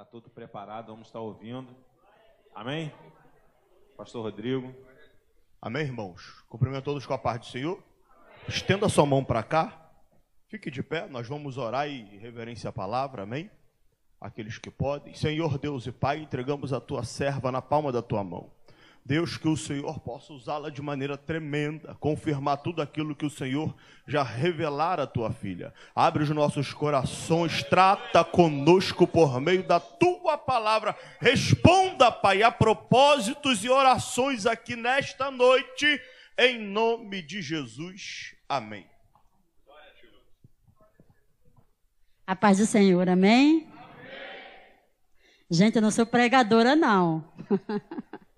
está tudo preparado, vamos estar ouvindo. Amém? Pastor Rodrigo. Amém, irmãos? Cumprimento todos com a paz do Senhor. Estenda sua mão para cá. Fique de pé, nós vamos orar e reverência a palavra, amém? Aqueles que podem. Senhor Deus e Pai, entregamos a tua serva na palma da tua mão. Deus, que o Senhor possa usá-la de maneira tremenda, confirmar tudo aquilo que o Senhor já revelar à tua filha. Abre os nossos corações, trata conosco por meio da tua palavra. Responda, Pai, a propósitos e orações aqui nesta noite, em nome de Jesus. Amém. A paz do Senhor, amém? amém. Gente, eu não sou pregadora, não.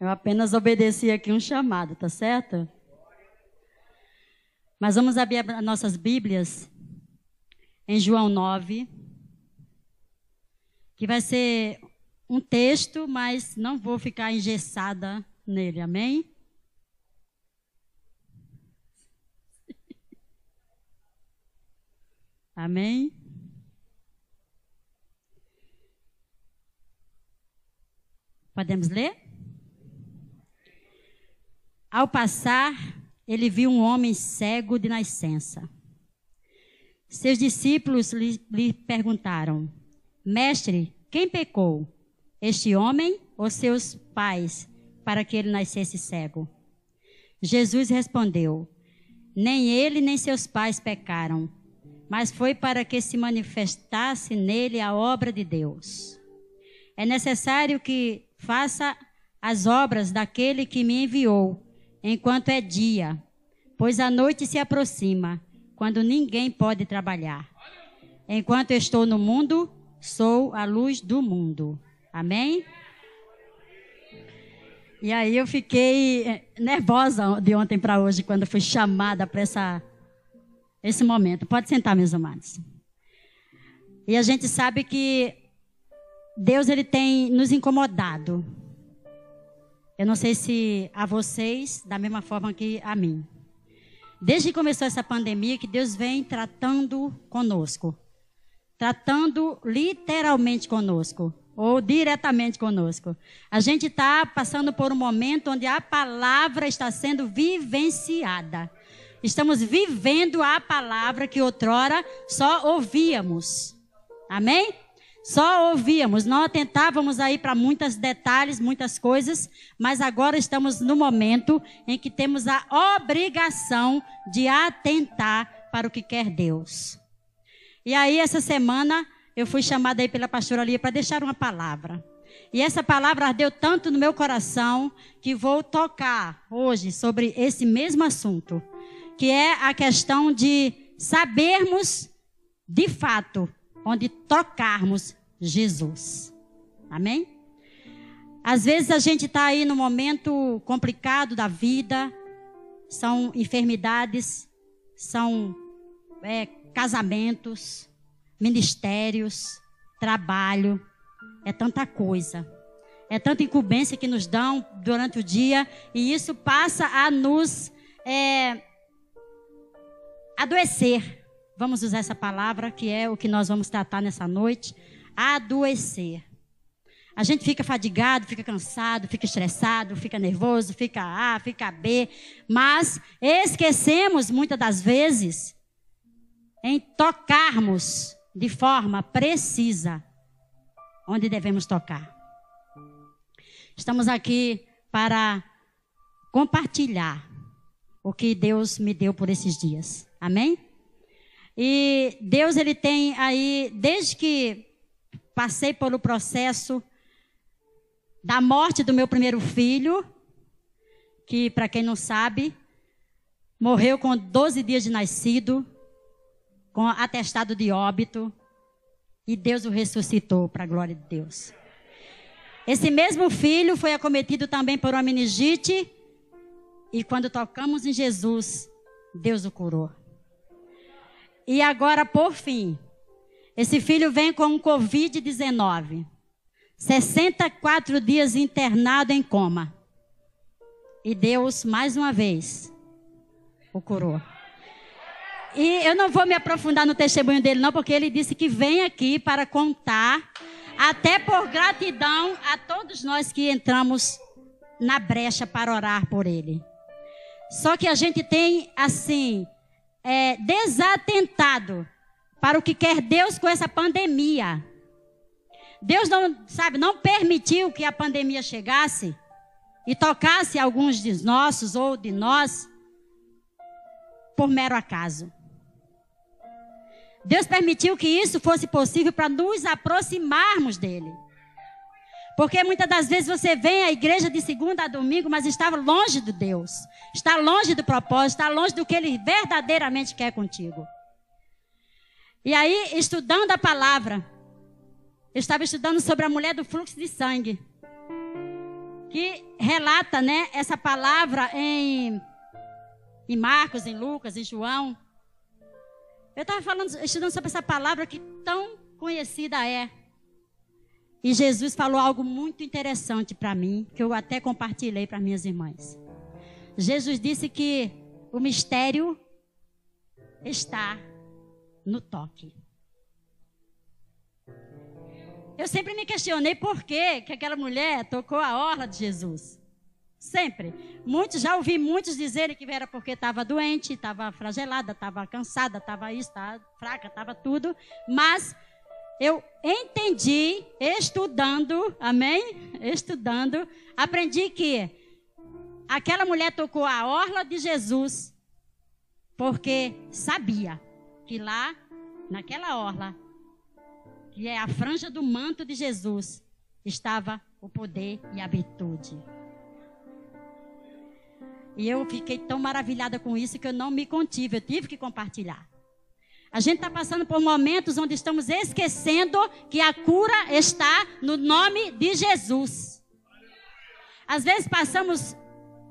Eu apenas obedeci aqui um chamado, tá certo? Mas vamos abrir as nossas Bíblias em João 9, que vai ser um texto, mas não vou ficar engessada nele, amém? Amém? Podemos ler? Ao passar, ele viu um homem cego de nascença. Seus discípulos lhe, lhe perguntaram: Mestre, quem pecou? Este homem ou seus pais, para que ele nascesse cego? Jesus respondeu: Nem ele nem seus pais pecaram, mas foi para que se manifestasse nele a obra de Deus. É necessário que faça as obras daquele que me enviou enquanto é dia, pois a noite se aproxima, quando ninguém pode trabalhar. Enquanto estou no mundo, sou a luz do mundo. Amém? E aí eu fiquei eh, nervosa de ontem para hoje, quando fui chamada para essa, esse momento. Pode sentar, meus amados. E a gente sabe que Deus ele tem nos incomodado eu não sei se a vocês, da mesma forma que a mim. Desde que começou essa pandemia, que Deus vem tratando conosco. Tratando literalmente conosco. Ou diretamente conosco. A gente está passando por um momento onde a palavra está sendo vivenciada. Estamos vivendo a palavra que outrora só ouvíamos. Amém? Só ouvíamos, não atentávamos aí para muitos detalhes, muitas coisas, mas agora estamos no momento em que temos a obrigação de atentar para o que quer Deus. E aí, essa semana, eu fui chamada aí pela pastora Lia para deixar uma palavra. E essa palavra ardeu tanto no meu coração que vou tocar hoje sobre esse mesmo assunto, que é a questão de sabermos de fato onde tocarmos Jesus. Amém? Às vezes a gente está aí no momento complicado da vida, são enfermidades, são é, casamentos, ministérios, trabalho, é tanta coisa. É tanta incumbência que nos dão durante o dia e isso passa a nos é, adoecer. Vamos usar essa palavra, que é o que nós vamos tratar nessa noite. Adoecer. A gente fica fadigado, fica cansado, fica estressado, fica nervoso, fica A, fica B, mas esquecemos muitas das vezes em tocarmos de forma precisa onde devemos tocar. Estamos aqui para compartilhar o que Deus me deu por esses dias. Amém? E Deus ele tem aí, desde que passei pelo processo da morte do meu primeiro filho, que para quem não sabe, morreu com 12 dias de nascido, com atestado de óbito, e Deus o ressuscitou para a glória de Deus. Esse mesmo filho foi acometido também por uma meningite, e quando tocamos em Jesus, Deus o curou. E agora, por fim, esse filho vem com um Covid-19. 64 dias internado em coma. E Deus, mais uma vez, o curou. E eu não vou me aprofundar no testemunho dele, não, porque ele disse que vem aqui para contar Até por gratidão a todos nós que entramos na brecha para orar por ele. Só que a gente tem, assim, é, desatentado para o que quer Deus com essa pandemia. Deus não, sabe, não permitiu que a pandemia chegasse e tocasse alguns de nossos ou de nós por mero acaso. Deus permitiu que isso fosse possível para nos aproximarmos dele. Porque muitas das vezes você vem à igreja de segunda a domingo, mas estava longe de Deus, está longe do propósito, está longe do que ele verdadeiramente quer contigo. E aí, estudando a palavra, eu estava estudando sobre a mulher do fluxo de sangue, que relata, né, essa palavra em, em Marcos, em Lucas, em João. Eu estava falando, estudando sobre essa palavra que tão conhecida é. E Jesus falou algo muito interessante para mim, que eu até compartilhei para minhas irmãs. Jesus disse que o mistério está no toque. Eu sempre me questionei por que, que aquela mulher tocou a orla de Jesus. Sempre. Muitos, já ouvi muitos dizerem que era porque estava doente, estava fragelada, estava cansada, estava isso, estava fraca, estava tudo. Mas eu entendi, estudando, amém? Estudando, aprendi que aquela mulher tocou a orla de Jesus porque sabia que lá, naquela orla, que é a franja do manto de Jesus, estava o poder e a virtude. E eu fiquei tão maravilhada com isso que eu não me contive, eu tive que compartilhar. A gente está passando por momentos onde estamos esquecendo que a cura está no nome de Jesus. Às vezes passamos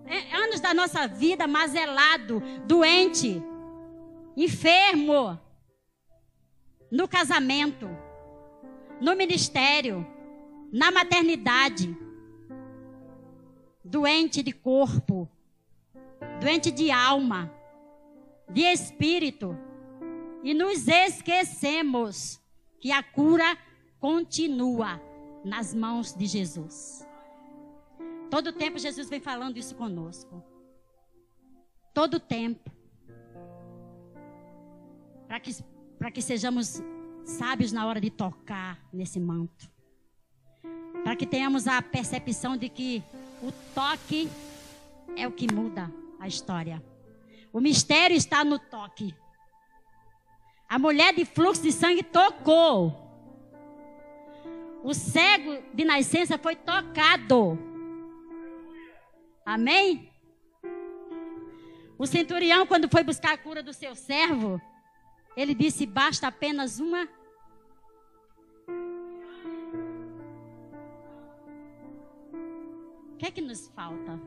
é, anos da nossa vida mazelado, doente, enfermo, no casamento, no ministério, na maternidade, doente de corpo, doente de alma, de espírito e nos esquecemos que a cura continua nas mãos de Jesus. Todo tempo Jesus vem falando isso conosco. Todo tempo. Para que, que sejamos sábios na hora de tocar nesse manto. Para que tenhamos a percepção de que o toque é o que muda a história. O mistério está no toque. A mulher de fluxo de sangue tocou. O cego de nascença foi tocado. Amém? O centurião, quando foi buscar a cura do seu servo, ele disse: basta apenas uma. O que é que nos falta?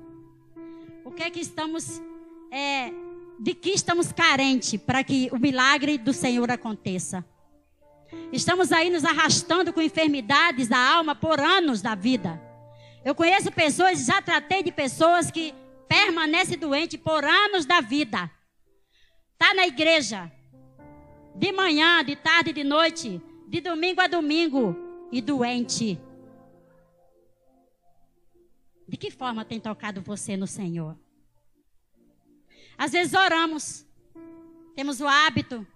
O que é que estamos é, de que estamos carentes para que o milagre do Senhor aconteça. Estamos aí nos arrastando com enfermidades da alma por anos da vida. Eu conheço pessoas, já tratei de pessoas que permanecem doentes por anos da vida. Está na igreja, de manhã, de tarde, de noite, de domingo a domingo, e doente. De que forma tem tocado você no Senhor? Às vezes oramos, temos o hábito.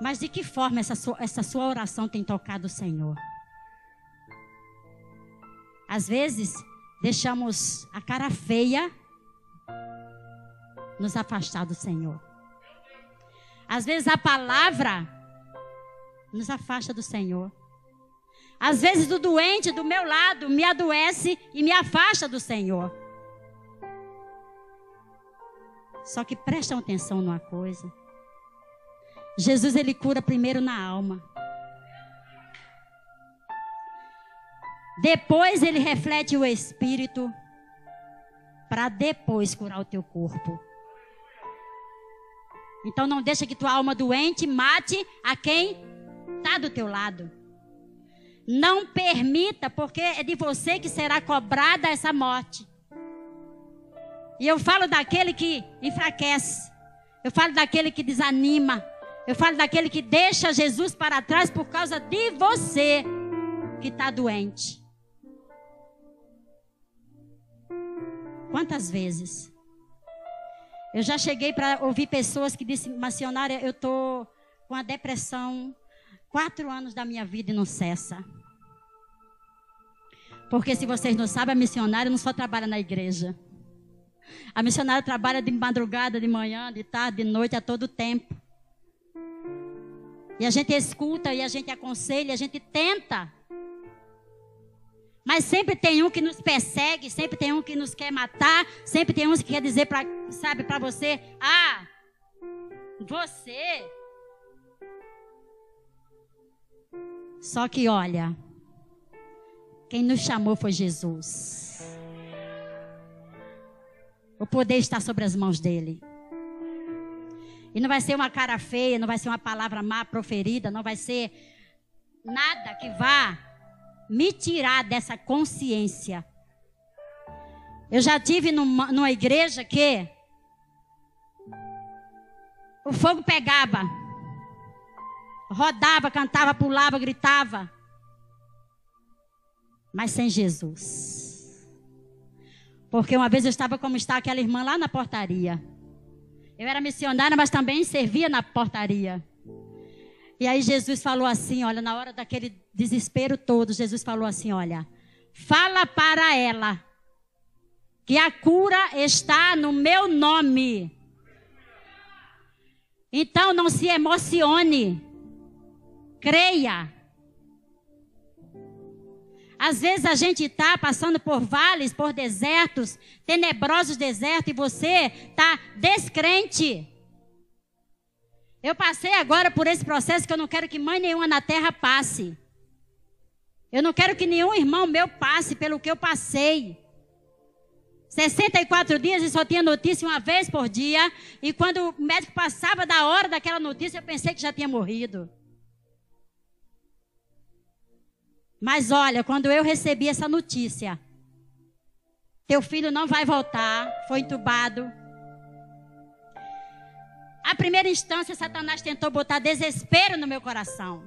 Mas de que forma essa sua, essa sua oração tem tocado o Senhor? Às vezes, deixamos a cara feia nos afastar do Senhor. Às vezes, a palavra nos afasta do Senhor. Às vezes, o doente do meu lado me adoece e me afasta do Senhor. Só que prestam atenção numa coisa. Jesus ele cura primeiro na alma. Depois ele reflete o espírito para depois curar o teu corpo. Então não deixa que tua alma doente mate a quem está do teu lado. Não permita, porque é de você que será cobrada essa morte. E eu falo daquele que enfraquece. Eu falo daquele que desanima. Eu falo daquele que deixa Jesus para trás por causa de você que está doente. Quantas vezes? Eu já cheguei para ouvir pessoas que disseram, missionária, eu estou com a depressão quatro anos da minha vida e não cessa. Porque se vocês não sabem, a missionária não só trabalha na igreja. A missionária trabalha de madrugada, de manhã, de tarde, de noite, a todo tempo. E a gente escuta e a gente aconselha, a gente tenta. Mas sempre tem um que nos persegue, sempre tem um que nos quer matar, sempre tem um que quer dizer para, sabe, para você, ah, você. Só que olha, quem nos chamou foi Jesus. O poder está sobre as mãos dele. E não vai ser uma cara feia, não vai ser uma palavra má proferida, não vai ser nada que vá me tirar dessa consciência. Eu já tive numa, numa igreja que o fogo pegava, rodava, cantava, pulava, gritava mas sem Jesus. Porque uma vez eu estava como está aquela irmã lá na portaria. Eu era missionária, mas também servia na portaria. E aí Jesus falou assim, olha, na hora daquele desespero todo, Jesus falou assim, olha, fala para ela que a cura está no meu nome. Então não se emocione. Creia. Às vezes a gente está passando por vales, por desertos, tenebrosos desertos, e você está descrente. Eu passei agora por esse processo que eu não quero que mãe nenhuma na terra passe. Eu não quero que nenhum irmão meu passe pelo que eu passei. 64 dias e só tinha notícia uma vez por dia. E quando o médico passava da hora daquela notícia, eu pensei que já tinha morrido. Mas olha, quando eu recebi essa notícia, teu filho não vai voltar, foi entubado. A primeira instância, Satanás tentou botar desespero no meu coração.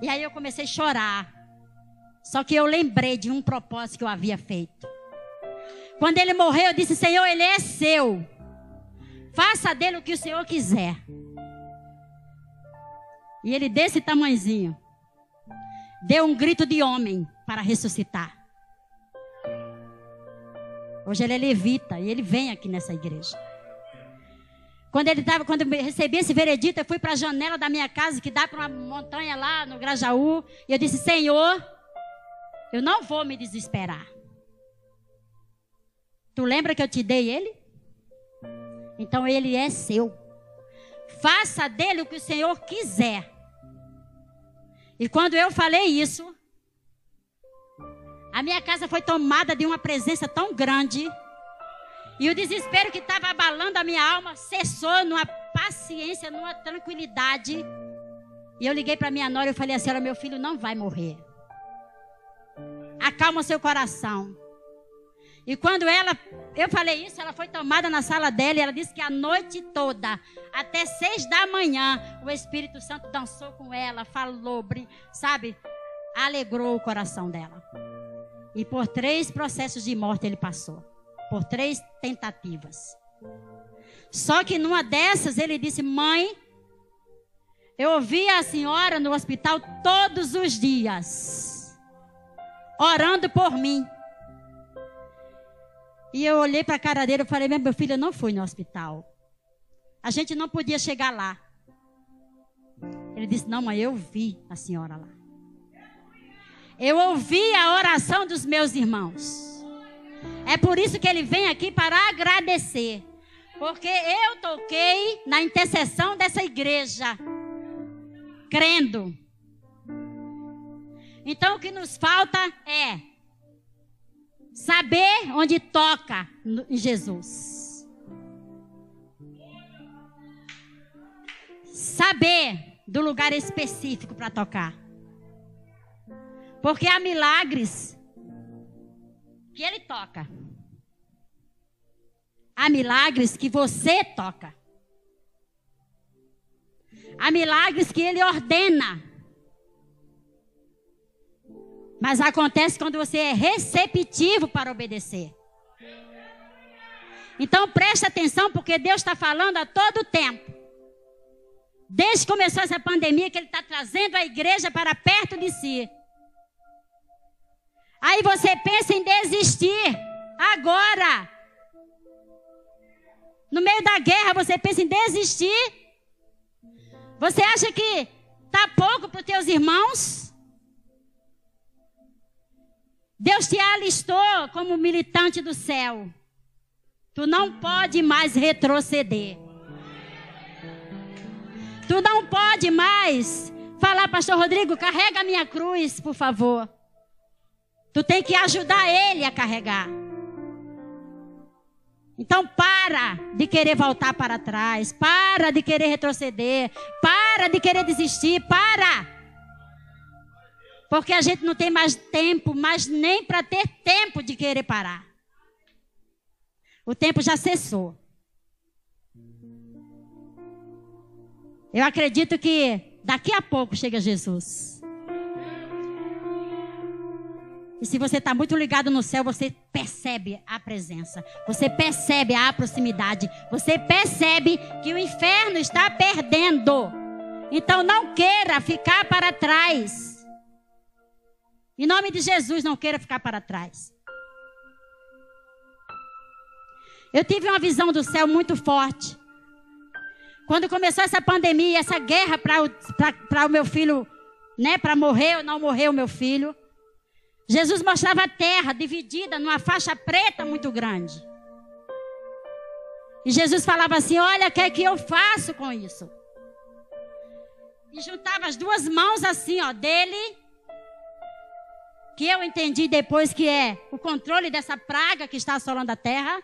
E aí eu comecei a chorar. Só que eu lembrei de um propósito que eu havia feito. Quando ele morreu, eu disse: Senhor, ele é seu. Faça dele o que o Senhor quiser. E ele desse tamanzinho. Deu um grito de homem para ressuscitar. Hoje ele é levita e ele vem aqui nessa igreja. Quando ele tava, quando eu recebi esse veredito, eu fui para a janela da minha casa que dá para uma montanha lá no Grajaú, e eu disse: "Senhor, eu não vou me desesperar. Tu lembra que eu te dei ele? Então ele é seu. Faça dele o que o Senhor quiser. E quando eu falei isso, a minha casa foi tomada de uma presença tão grande. E o desespero que estava abalando a minha alma cessou numa paciência, numa tranquilidade. E eu liguei para minha nora e falei assim: meu filho não vai morrer. Acalma seu coração. E quando ela, eu falei isso, ela foi tomada na sala dela e ela disse que a noite toda, até seis da manhã, o Espírito Santo dançou com ela, falou, sabe, alegrou o coração dela. E por três processos de morte ele passou, por três tentativas. Só que numa dessas ele disse: Mãe, eu ouvi a senhora no hospital todos os dias, orando por mim. E eu olhei para a cara dele e falei: Meu filho, eu não fui no hospital. A gente não podia chegar lá. Ele disse: Não, mãe, eu vi a senhora lá. Eu ouvi a oração dos meus irmãos. É por isso que ele vem aqui para agradecer. Porque eu toquei na intercessão dessa igreja, crendo. Então o que nos falta é Saber onde toca em Jesus. Saber do lugar específico para tocar. Porque há milagres que ele toca. Há milagres que você toca. Há milagres que ele ordena. Mas acontece quando você é receptivo para obedecer. Então preste atenção, porque Deus está falando a todo tempo. Desde que começou essa pandemia, que Ele está trazendo a igreja para perto de si. Aí você pensa em desistir. Agora. No meio da guerra, você pensa em desistir. Você acha que está pouco para os teus irmãos? Deus te alistou como militante do céu. Tu não pode mais retroceder. Tu não pode mais falar, pastor Rodrigo, carrega a minha cruz, por favor. Tu tem que ajudar ele a carregar. Então para de querer voltar para trás, para de querer retroceder, para de querer desistir, para. Porque a gente não tem mais tempo, mas nem para ter tempo de querer parar. O tempo já cessou. Eu acredito que daqui a pouco chega Jesus. E se você está muito ligado no céu, você percebe a presença, você percebe a proximidade, você percebe que o inferno está perdendo. Então não queira ficar para trás. Em nome de Jesus, não queira ficar para trás. Eu tive uma visão do céu muito forte. Quando começou essa pandemia, essa guerra para o meu filho, né, para morrer ou não morrer o meu filho. Jesus mostrava a terra dividida numa faixa preta muito grande. E Jesus falava assim: Olha, o que é que eu faço com isso? E juntava as duas mãos assim, ó, dele, que eu entendi depois que é o controle dessa praga que está assolando a terra,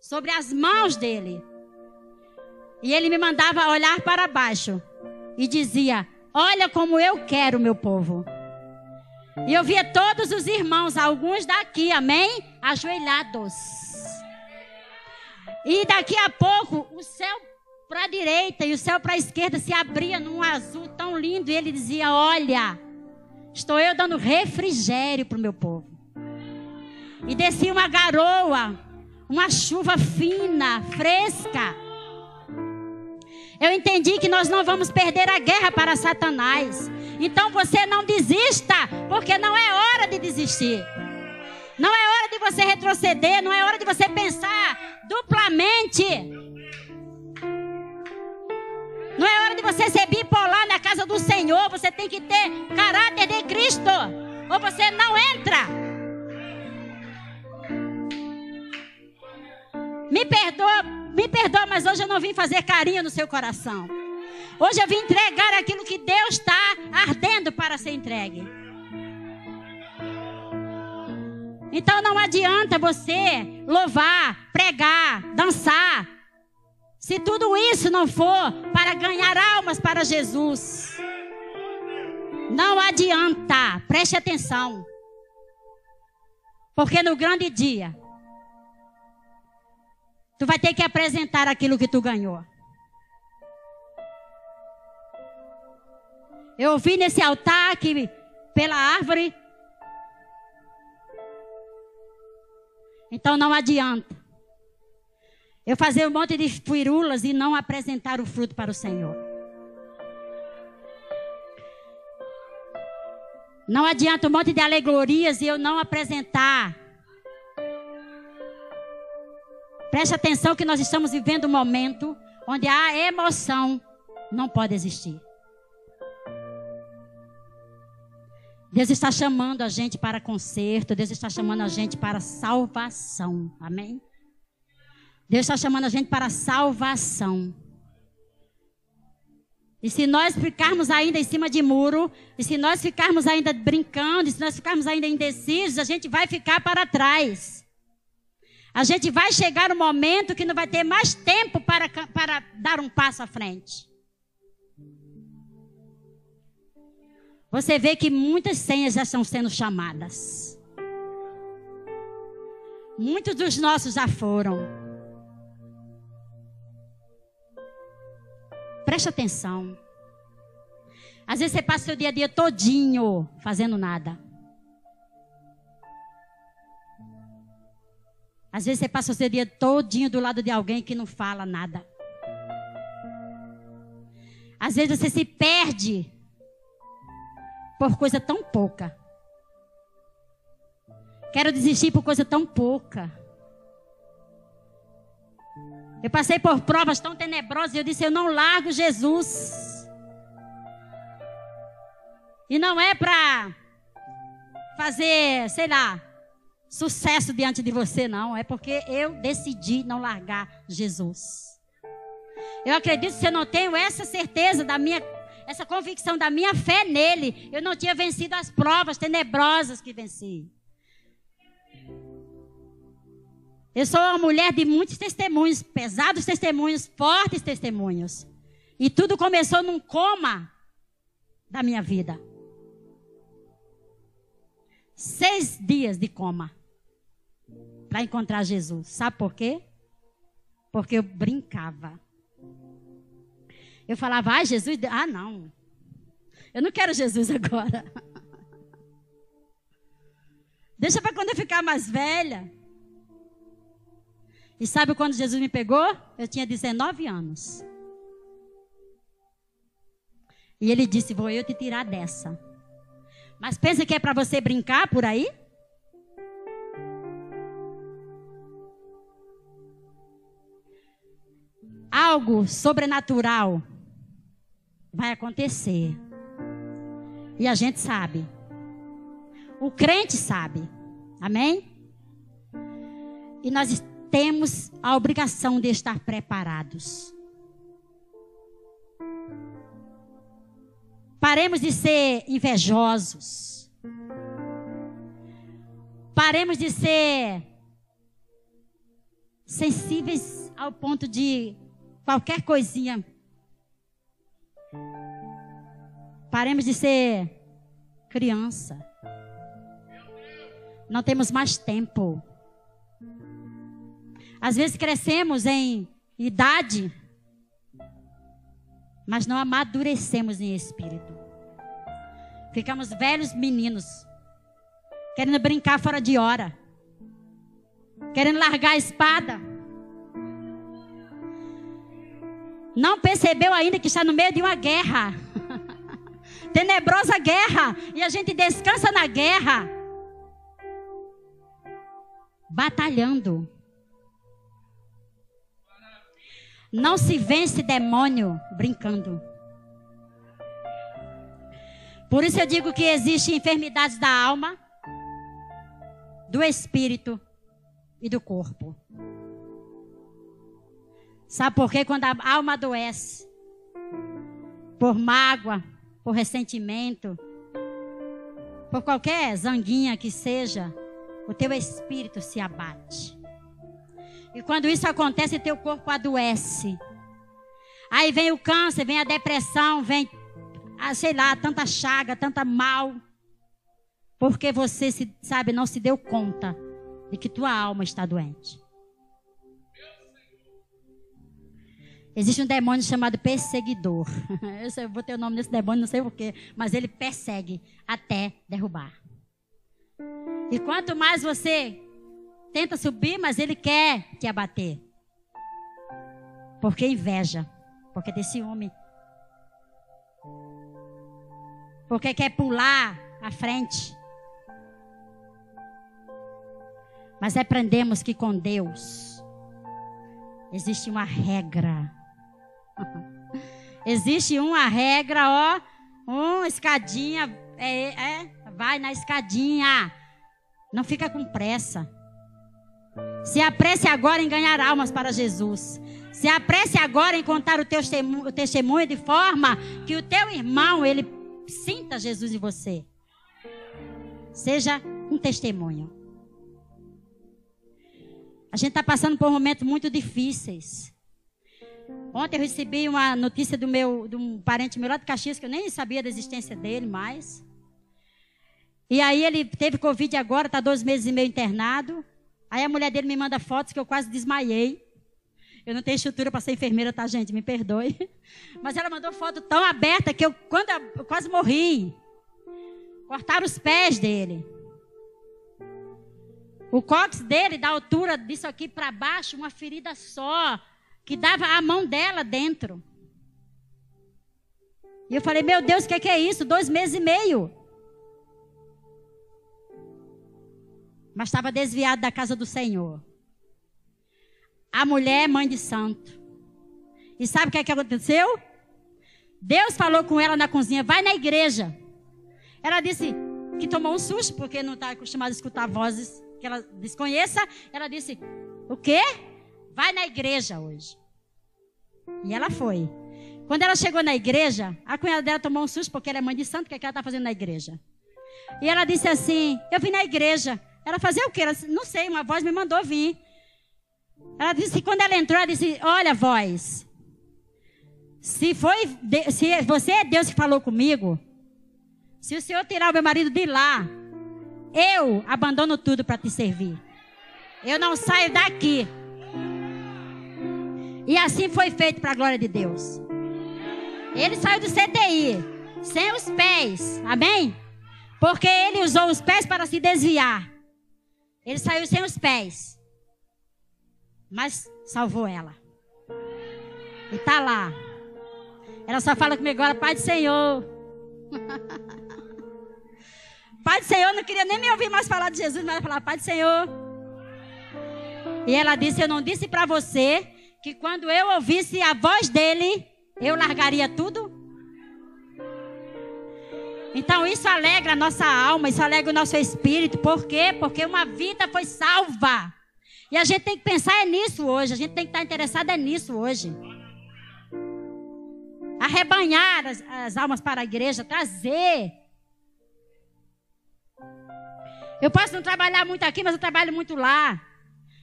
sobre as mãos dele. E ele me mandava olhar para baixo e dizia: Olha como eu quero meu povo. E eu via todos os irmãos, alguns daqui, amém? Ajoelhados. E daqui a pouco, o céu para a direita e o céu para a esquerda se abria num azul tão lindo. E ele dizia: Olha, estou eu dando refrigério para o meu povo. E descia uma garoa, uma chuva fina, fresca. Eu entendi que nós não vamos perder a guerra para Satanás. Então você não desista, porque não é hora de desistir. Não é hora de você retroceder, não é hora de você pensar duplamente. Não é hora de você ser bipolar na casa do Senhor. Você tem que ter caráter de Cristo. Ou você não entra. Me perdoa, me perdoa, mas hoje eu não vim fazer carinho no seu coração. Hoje eu vim entregar aquilo que Deus está ardendo para ser entregue. Então não adianta você louvar, pregar, dançar, se tudo isso não for para ganhar almas para Jesus. Não adianta, preste atenção. Porque no grande dia, tu vai ter que apresentar aquilo que tu ganhou. Eu ouvi nesse altar que pela árvore. Então não adianta. Eu fazer um monte de firulas e não apresentar o fruto para o Senhor. Não adianta um monte de alegorias e eu não apresentar. Preste atenção que nós estamos vivendo um momento onde a emoção não pode existir. Deus está chamando a gente para conserto, Deus está chamando a gente para salvação. Amém? Deus está chamando a gente para salvação. E se nós ficarmos ainda em cima de muro, e se nós ficarmos ainda brincando, e se nós ficarmos ainda indecisos, a gente vai ficar para trás. A gente vai chegar um momento que não vai ter mais tempo para, para dar um passo à frente. Você vê que muitas senhas já estão sendo chamadas. Muitos dos nossos já foram. Preste atenção. Às vezes você passa o seu dia a dia todinho fazendo nada. Às vezes você passa o seu dia todinho do lado de alguém que não fala nada. Às vezes você se perde por coisa tão pouca. Quero desistir por coisa tão pouca. Eu passei por provas tão tenebrosas e eu disse: Eu não largo Jesus. E não é para fazer, sei lá, sucesso diante de você, não. É porque eu decidi não largar Jesus. Eu acredito que eu não tenho essa certeza da minha, essa convicção da minha fé nele. Eu não tinha vencido as provas tenebrosas que venci. Eu sou uma mulher de muitos testemunhos, pesados testemunhos, fortes testemunhos. E tudo começou num coma da minha vida. Seis dias de coma para encontrar Jesus. Sabe por quê? Porque eu brincava. Eu falava, ah, Jesus. Ah, não. Eu não quero Jesus agora. Deixa para quando eu ficar mais velha. E sabe quando Jesus me pegou? Eu tinha 19 anos. E ele disse: Vou eu te tirar dessa. Mas pensa que é para você brincar por aí? Algo sobrenatural vai acontecer. E a gente sabe. O crente sabe. Amém? E nós temos a obrigação de estar preparados. Paremos de ser invejosos. Paremos de ser sensíveis ao ponto de qualquer coisinha. Paremos de ser criança. Não temos mais tempo. Às vezes crescemos em idade, mas não amadurecemos em espírito. Ficamos velhos meninos, querendo brincar fora de hora, querendo largar a espada. Não percebeu ainda que está no meio de uma guerra. Tenebrosa guerra. E a gente descansa na guerra. Batalhando. Não se vence demônio brincando. Por isso eu digo que existem enfermidades da alma, do espírito e do corpo. Sabe por quê? Quando a alma adoece, por mágoa, por ressentimento, por qualquer zanguinha que seja, o teu espírito se abate. E quando isso acontece, teu corpo adoece. Aí vem o câncer, vem a depressão, vem, ah, sei lá, tanta chaga, tanta mal. Porque você, se, sabe, não se deu conta de que tua alma está doente. Existe um demônio chamado perseguidor. Eu vou ter o nome desse demônio, não sei porquê, mas ele persegue até derrubar. E quanto mais você tenta subir, mas ele quer te abater. Porque inveja, porque tem ciúme. Porque quer pular à frente. Mas aprendemos que com Deus existe uma regra. existe uma regra, ó, uma escadinha, é, é, vai na escadinha. Não fica com pressa. Se apresse agora em ganhar almas para Jesus. Se apresse agora em contar o teu testemunho de forma que o teu irmão ele sinta Jesus em você. Seja um testemunho. A gente está passando por momentos muito difíceis. Ontem eu recebi uma notícia do meu, de um parente meu lá de Caxias, que eu nem sabia da existência dele mais. E aí ele teve Covid agora, está dois meses e meio internado. Aí a mulher dele me manda fotos que eu quase desmaiei. Eu não tenho estrutura para ser enfermeira, tá, gente? Me perdoe. Mas ela mandou foto tão aberta que eu, quando eu, quase morri. Cortaram os pés dele. O cóccix dele, da altura disso aqui para baixo, uma ferida só, que dava a mão dela dentro. E eu falei, meu Deus, o que, que é isso? Dois meses e meio. Mas estava desviado da casa do Senhor. A mulher é mãe de santo. E sabe o que, é que aconteceu? Deus falou com ela na cozinha, vai na igreja. Ela disse que tomou um susto, porque não está acostumada a escutar vozes que ela desconheça. Ela disse, o quê? Vai na igreja hoje. E ela foi. Quando ela chegou na igreja, a cunhada dela tomou um susto, porque ela é mãe de santo, o que, é que ela está fazendo na igreja? E ela disse assim, eu vim na igreja. Ela fazia o quê? Ela não sei, uma voz me mandou vir. Ela disse que quando ela entrou, ela disse: Olha, voz, se, foi, se você é Deus que falou comigo, se o Senhor tirar o meu marido de lá, eu abandono tudo para te servir. Eu não saio daqui. E assim foi feito para a glória de Deus. Ele saiu do CTI, sem os pés, amém? Porque ele usou os pés para se desviar. Ele saiu sem os pés mas salvou ela. E tá lá. Ela só fala comigo agora, Pai do Senhor. Pai do Senhor, não queria nem me ouvir mais falar de Jesus, mas ela falava, Pai do Senhor. E ela disse: Eu não disse para você que quando eu ouvisse a voz dele, eu largaria tudo? Então isso alegra a nossa alma, isso alegra o nosso espírito. Por quê? Porque uma vida foi salva. E a gente tem que pensar é nisso hoje. A gente tem que estar interessado é nisso hoje. Arrebanhar as, as almas para a igreja, trazer. Eu posso não trabalhar muito aqui, mas eu trabalho muito lá.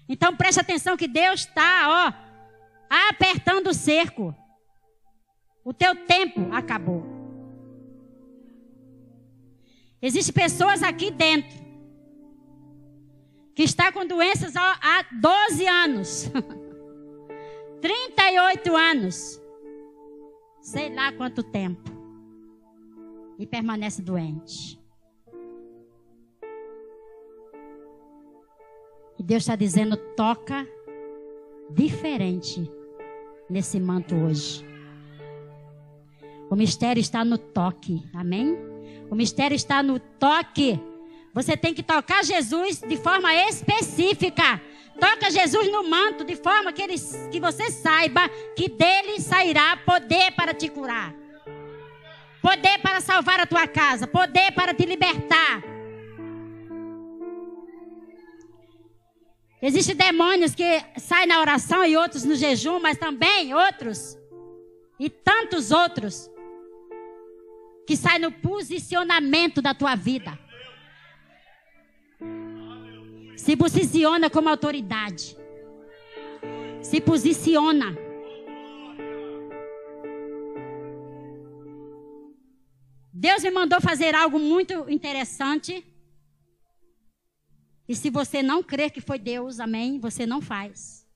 Então preste atenção que Deus está, ó, apertando o cerco. O teu tempo acabou. Existem pessoas aqui dentro que está com doenças há 12 anos, 38 anos, sei lá quanto tempo, e permanece doente. E Deus está dizendo: toca diferente nesse manto hoje. O mistério está no toque, amém? O mistério está no toque. Você tem que tocar Jesus de forma específica. Toca Jesus no manto de forma que, ele, que você saiba que dele sairá poder para te curar. Poder para salvar a tua casa, poder para te libertar. Existem demônios que saem na oração e outros no jejum, mas também outros e tantos outros que saem no posicionamento da tua vida. Se posiciona como autoridade. Se posiciona. Deus me mandou fazer algo muito interessante. E se você não crer que foi Deus, amém, você não faz.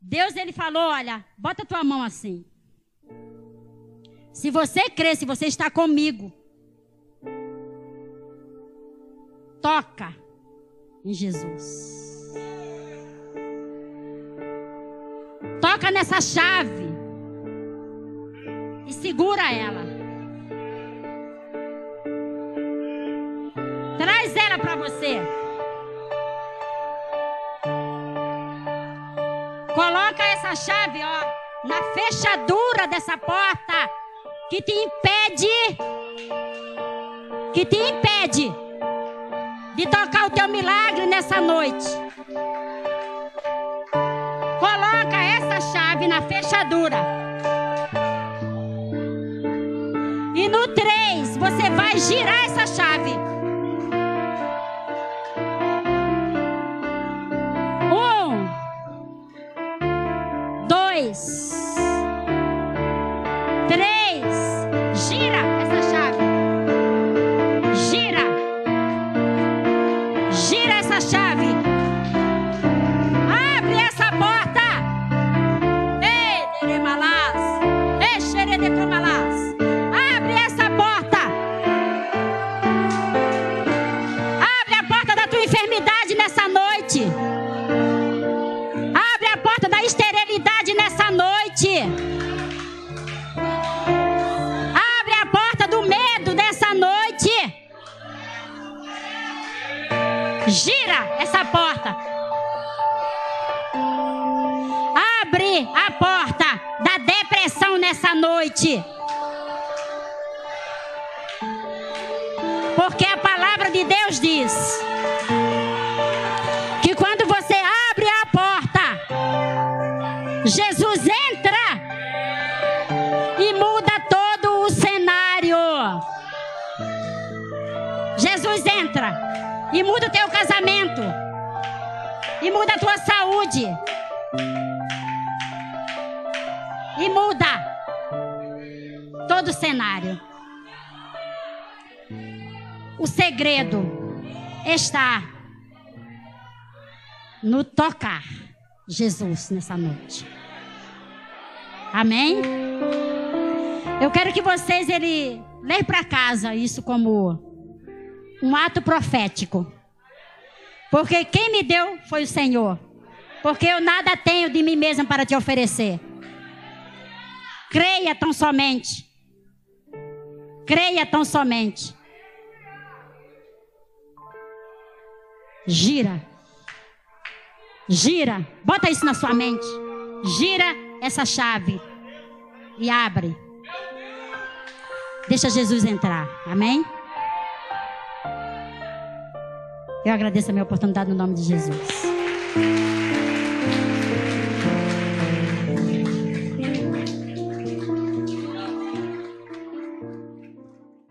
Deus ele falou, olha, bota tua mão assim. Se você crer, se você está comigo, toca em Jesus. Toca nessa chave e segura ela. Traz ela para você. Coloca essa chave, ó, na fechadura dessa porta que te impede que te impede de tocar o teu milagre nessa noite. Coloca essa chave na fechadura. E no 3, você vai girar essa chave. Porque a palavra de Deus diz que quando você abre a porta, Jesus entra e muda todo o cenário. Jesus entra e muda o teu casamento e muda a tua saúde e muda todo o cenário. O segredo está no tocar Jesus nessa noite. Amém? Eu quero que vocês ele levem para casa isso como um ato profético. Porque quem me deu foi o Senhor. Porque eu nada tenho de mim mesma para te oferecer. Creia tão somente. Creia tão somente. Gira. Gira. Bota isso na sua mente. Gira essa chave. E abre. Deixa Jesus entrar. Amém? Eu agradeço a minha oportunidade no nome de Jesus.